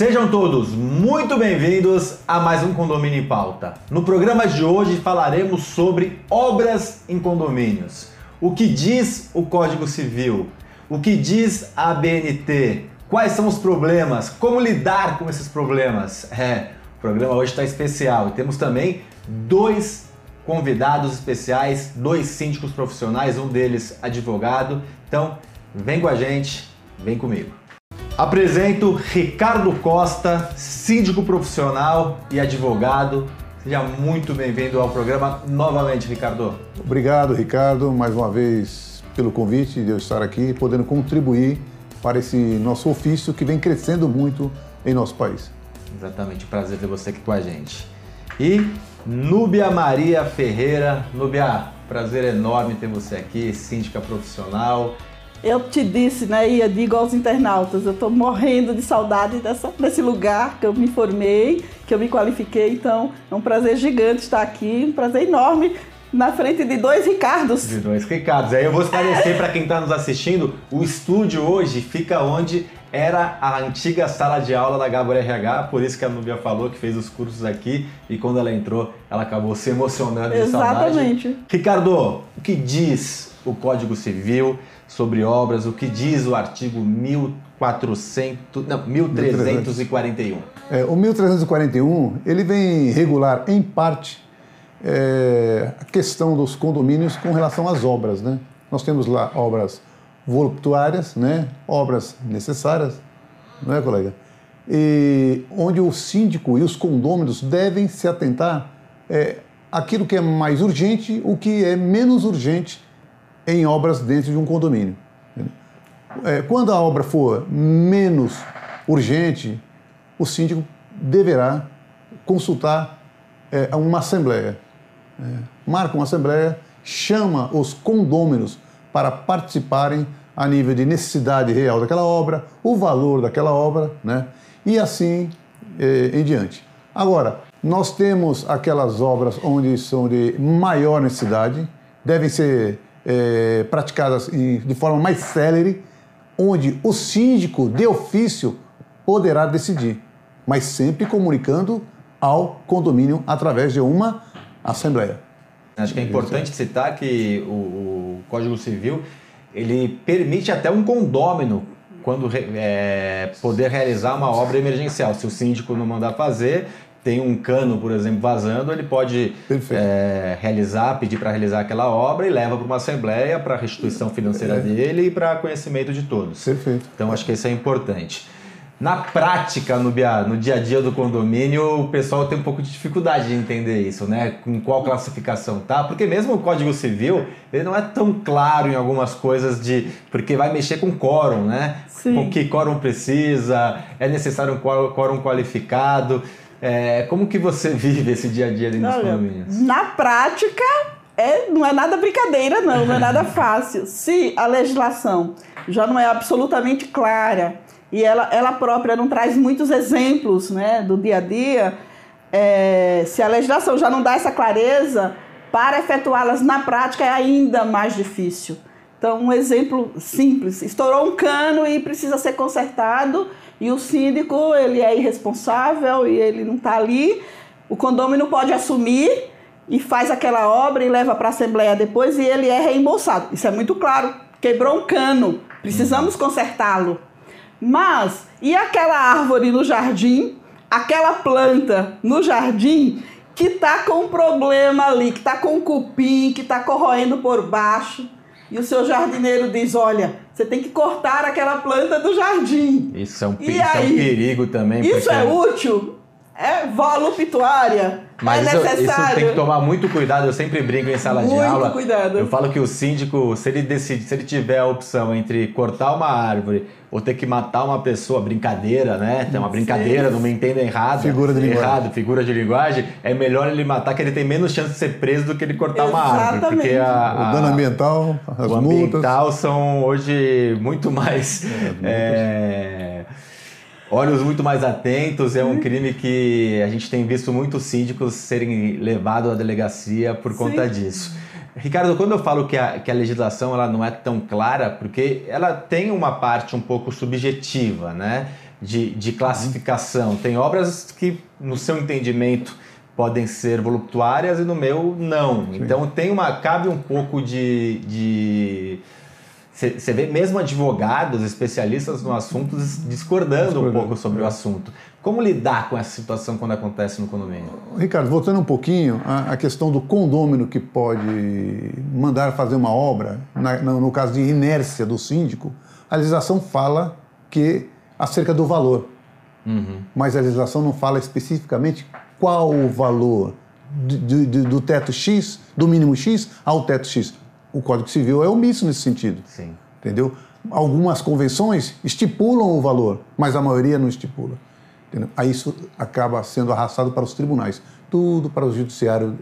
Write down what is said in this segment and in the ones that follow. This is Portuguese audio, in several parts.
Sejam todos muito bem-vindos a mais um Condomínio em Pauta. No programa de hoje falaremos sobre obras em condomínios. O que diz o Código Civil? O que diz a ABNT? Quais são os problemas? Como lidar com esses problemas? É, o programa hoje está especial e temos também dois convidados especiais, dois síndicos profissionais, um deles advogado. Então, vem com a gente, vem comigo. Apresento Ricardo Costa, síndico profissional e advogado. Seja muito bem-vindo ao programa novamente, Ricardo. Obrigado, Ricardo, mais uma vez pelo convite de eu estar aqui, podendo contribuir para esse nosso ofício que vem crescendo muito em nosso país. Exatamente, prazer ter você aqui com a gente. E Núbia Maria Ferreira. Núbia, prazer enorme ter você aqui, síndica profissional, eu te disse, né, e eu digo aos internautas, eu estou morrendo de saudade dessa, desse lugar que eu me formei, que eu me qualifiquei, então é um prazer gigante estar aqui, um prazer enorme na frente de dois Ricardos. De dois Ricardos. Aí eu vou esclarecer para quem está nos assistindo, o estúdio hoje fica onde era a antiga sala de aula da Gabor RH, por isso que a Nubia falou que fez os cursos aqui e quando ela entrou, ela acabou se emocionando de saudade. Exatamente. Ricardo, o que diz o Código Civil sobre obras, o que diz o artigo 1400, não, 1341. É, o 1341 ele vem regular em parte é, a questão dos condomínios com relação às obras, né? Nós temos lá obras voluptuárias, né? Obras necessárias, não é, colega? E onde o síndico e os condôminos devem se atentar é, aquilo que é mais urgente, o que é menos urgente em obras dentro de um condomínio. É, quando a obra for menos urgente, o síndico deverá consultar é, uma assembleia. É, marca uma assembleia, chama os condôminos para participarem a nível de necessidade real daquela obra, o valor daquela obra, né? e assim é, em diante. Agora, nós temos aquelas obras onde são de maior necessidade, devem ser é, praticadas de forma mais célere, onde o síndico de ofício poderá decidir, mas sempre comunicando ao condomínio através de uma assembleia. Acho que é importante citar que o, o Código Civil ele permite até um condômino quando é, poder realizar uma obra emergencial. Se o síndico não mandar fazer, tem um cano, por exemplo, vazando, ele pode é, realizar, pedir para realizar aquela obra e leva para uma assembleia para restituição financeira é. dele e para conhecimento de todos. Perfeito. Então acho que isso é importante. Na prática, no, no dia a dia do condomínio, o pessoal tem um pouco de dificuldade de entender isso, né? Com qual classificação tá? Porque mesmo o Código Civil, ele não é tão claro em algumas coisas de... Porque vai mexer com quórum, né? Sim. Com que quórum precisa, é necessário um quórum qualificado. É, como que você vive esse dia a dia dentro dos condomínios? Na prática, é, não é nada brincadeira, não, não é nada fácil. Se a legislação já não é absolutamente clara e ela, ela própria não traz muitos exemplos né, do dia a dia, é, se a legislação já não dá essa clareza, para efetuá-las na prática é ainda mais difícil. Então, um exemplo simples: estourou um cano e precisa ser consertado e o síndico, ele é irresponsável e ele não está ali. O condomínio pode assumir e faz aquela obra e leva para a Assembleia depois e ele é reembolsado. Isso é muito claro. Quebrou um cano, precisamos consertá-lo. Mas, e aquela árvore no jardim, aquela planta no jardim que está com um problema ali, que está com cupim, que está corroendo por baixo? E o seu jardineiro diz: Olha, você tem que cortar aquela planta do jardim. Isso é um, isso aí, é um perigo também. Isso porque... é útil? É voluptuária? Mas é isso, isso tem que tomar muito cuidado. Eu sempre brinco em sala muito de aula. Muito cuidado. Eu falo que o síndico, se ele decide, se ele tiver a opção entre cortar uma árvore ou ter que matar uma pessoa, brincadeira, né? Tem uma brincadeira, Sim. não me entenda errado. Figura de linguagem. Errado, figura de linguagem. É melhor ele matar, que ele tem menos chance de ser preso do que ele cortar Exatamente. uma árvore. Porque a, a, o dano ambiental, as o multas. ambiental são hoje muito mais. É, olhos muito mais atentos. É um uhum. crime que a gente tem visto muitos síndicos serem levados à delegacia por conta Sim. disso. Ricardo, quando eu falo que a, que a legislação ela não é tão clara, porque ela tem uma parte um pouco subjetiva, né? de, de classificação. Tem obras que, no seu entendimento, podem ser voluptuárias e no meu não. Então tem uma cabe um pouco de, de você vê mesmo advogados, especialistas no assunto discordando, discordando um pouco sobre é. o assunto. Como lidar com essa situação quando acontece no condomínio? Ricardo, voltando um pouquinho à questão do condômino que pode mandar fazer uma obra, na, no caso de inércia do síndico, a legislação fala que acerca do valor. Uhum. Mas a legislação não fala especificamente qual o valor do teto X, do mínimo X ao teto X o Código Civil é omisso nesse sentido. Sim. Entendeu? Algumas convenções estipulam o valor, mas a maioria não estipula. Entendeu? Aí isso acaba sendo arrastado para os tribunais, tudo para o judiciário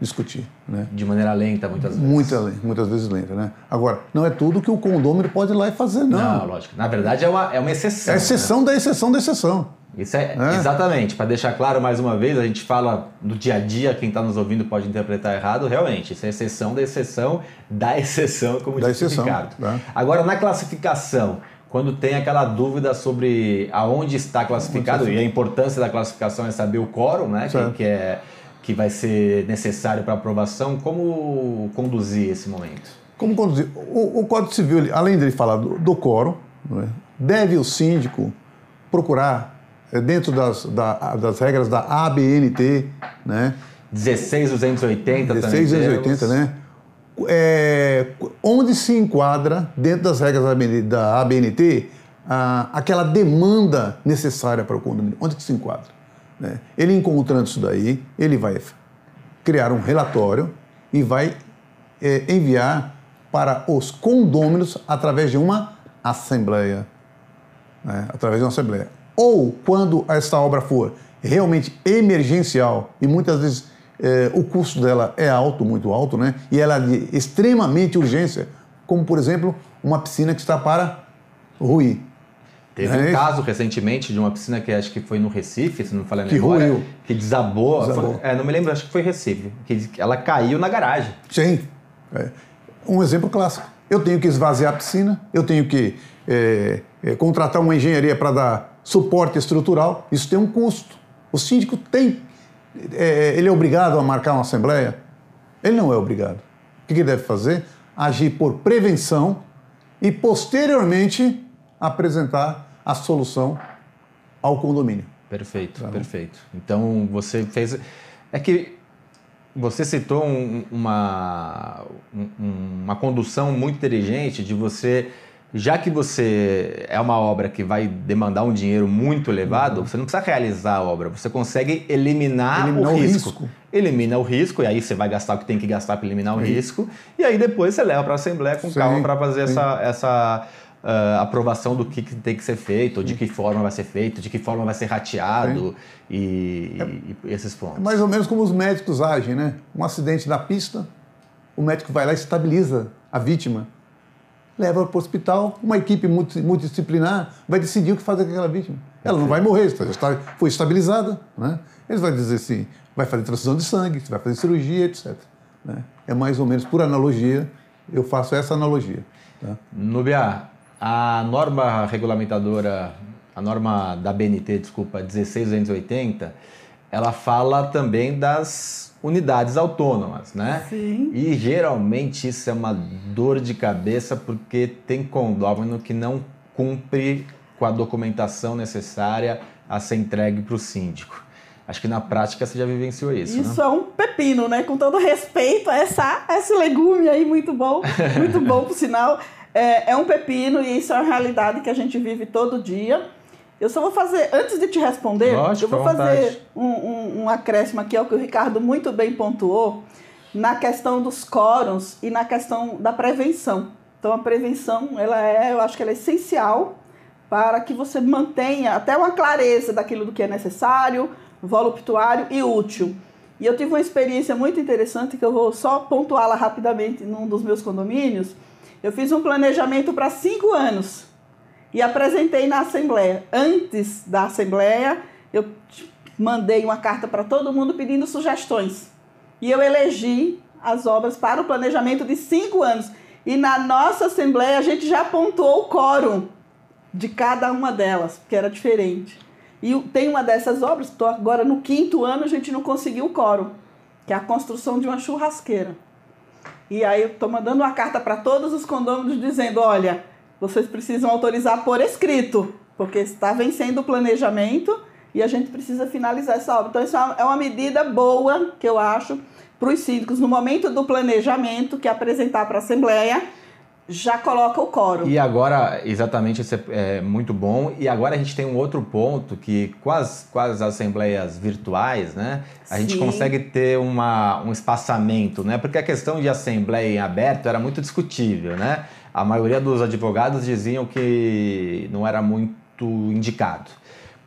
discutir. Né? De maneira lenta, muitas vezes. Muita, muitas vezes lenta, né? Agora, não é tudo que o condômino pode ir lá e fazer, não. Não, lógico. Na verdade, é uma, é uma exceção. É exceção né? da exceção da exceção. Isso é, é. exatamente, para deixar claro mais uma vez, a gente fala do dia a dia, quem está nos ouvindo pode interpretar errado, realmente, isso é exceção da exceção da exceção, como da disse exceção, Ricardo. Né? Agora, na classificação, quando tem aquela dúvida sobre aonde está classificado, e a importância da classificação é saber o quórum, né, que, que, é, que vai ser necessário para aprovação, como conduzir esse momento? Como conduzir? O, o Código Civil, além de falar do, do quórum, né, deve o síndico procurar é dentro das, da, das regras da ABNT, né? 16280 16280, né? É, onde se enquadra, dentro das regras da ABNT, a, aquela demanda necessária para o condomínio. Onde que se enquadra? Né? Ele encontrando isso daí, ele vai criar um relatório e vai é, enviar para os condôminos através de uma assembleia. Né? Através de uma assembleia. Ou quando essa obra for realmente emergencial e muitas vezes é, o custo dela é alto, muito alto, né? E ela é de extremamente urgência, como por exemplo uma piscina que está para ruir. Teve é um caso recentemente de uma piscina que acho que foi no Recife, se não me falei memória, que, ruiu. que desabou. desabou. Foi, é, não me lembro, acho que foi Recife. Que ela caiu na garagem. Sim. É. Um exemplo clássico. Eu tenho que esvaziar a piscina, eu tenho que é contratar uma engenharia para dar suporte estrutural, isso tem um custo. O síndico tem, é, ele é obrigado a marcar uma assembleia? Ele não é obrigado. O que ele deve fazer? Agir por prevenção e posteriormente apresentar a solução ao condomínio. Perfeito, tá perfeito. Então você fez. É que você citou um, uma, um, uma condução muito inteligente de você já que você é uma obra que vai demandar um dinheiro muito elevado, uhum. você não precisa realizar a obra, você consegue eliminar, eliminar o, risco. o, risco. Elimina o risco, e aí você vai gastar o que tem que gastar para eliminar o risco, e aí depois você leva para a Assembleia com sim, calma para fazer essa, essa uh, aprovação do que, que, tem que ser feito, de que forma vai ser feito, de que forma vai ser rateado e, é, e, esses pontos. É mais ou menos como os médicos agem, né? Um acidente na pista, o médico vai lá e estabiliza a vítima leva para o hospital, uma equipe multidisciplinar vai decidir o que fazer com aquela vítima. Ela não vai morrer, foi estabilizada. Né? Eles vão dizer assim, vai fazer transfusão de sangue, vai fazer cirurgia, etc. Né? É mais ou menos por analogia, eu faço essa analogia. Tá? Nubia, a norma regulamentadora, a norma da BNT, desculpa, 16280, ela fala também das unidades autônomas, né? Sim. E geralmente isso é uma dor de cabeça porque tem condômino que não cumpre com a documentação necessária a ser entregue para o síndico. Acho que na prática você já vivenciou isso. Isso né? é um pepino, né? Com todo respeito a essa, esse legume aí, muito bom, muito bom, por sinal. É, é um pepino e isso é uma realidade que a gente vive todo dia. Eu só vou fazer, antes de te responder, Lógico, eu vou fazer um, um, um, acréscimo aqui ao que o Ricardo muito bem pontuou na questão dos quórums e na questão da prevenção. Então a prevenção, ela é, eu acho que ela é essencial para que você mantenha até uma clareza daquilo do que é necessário, voluptuário e útil. E eu tive uma experiência muito interessante que eu vou só pontuá-la rapidamente num dos meus condomínios. Eu fiz um planejamento para cinco anos e apresentei na Assembleia. Antes da Assembleia, eu mandei uma carta para todo mundo pedindo sugestões. E eu elegi as obras para o planejamento de cinco anos. E na nossa Assembleia a gente já pontuou o quórum. de cada uma delas, porque era diferente. E tem uma dessas obras, estou agora no quinto ano, a gente não conseguiu o coro, que é a construção de uma churrasqueira. E aí eu estou mandando uma carta para todos os condôminos dizendo, olha, vocês precisam autorizar por escrito, porque está vencendo o planejamento e a gente precisa finalizar essa obra. Então, isso é uma medida boa, que eu acho, para os síndicos, no momento do planejamento, que é apresentar para a Assembleia, já coloca o coro. E agora, exatamente, isso é, é, muito bom. E agora a gente tem um outro ponto que com as, com as assembleias virtuais, né? A Sim. gente consegue ter uma, um espaçamento, né? Porque a questão de assembleia em aberto era muito discutível, né? A maioria dos advogados diziam que não era muito indicado.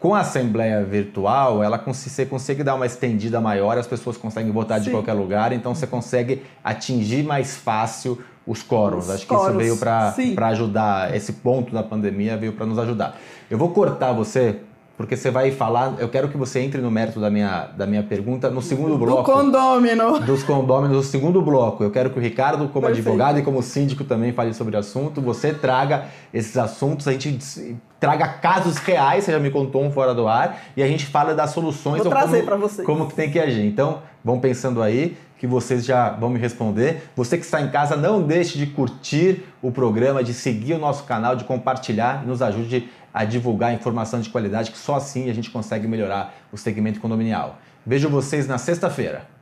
Com a assembleia virtual, ela você consegue dar uma estendida maior, as pessoas conseguem votar Sim. de qualquer lugar, então você consegue atingir mais fácil os quóruns. Acho que isso veio para ajudar, esse ponto da pandemia veio para nos ajudar. Eu vou cortar você, porque você vai falar, eu quero que você entre no mérito da minha, da minha pergunta no segundo bloco. Do condômino. Dos condôminos, no segundo bloco. Eu quero que o Ricardo, como Perfeito. advogado e como síndico também fale sobre o assunto, você traga esses assuntos, a gente traga casos reais, você já me contou um fora do ar, e a gente fala das soluções. Vou trazer para vocês. Como que tem que agir. Então, vão pensando aí que vocês já vão me responder. Você que está em casa, não deixe de curtir o programa, de seguir o nosso canal, de compartilhar e nos ajude a divulgar informação de qualidade, que só assim a gente consegue melhorar o segmento condominial. Vejo vocês na sexta-feira.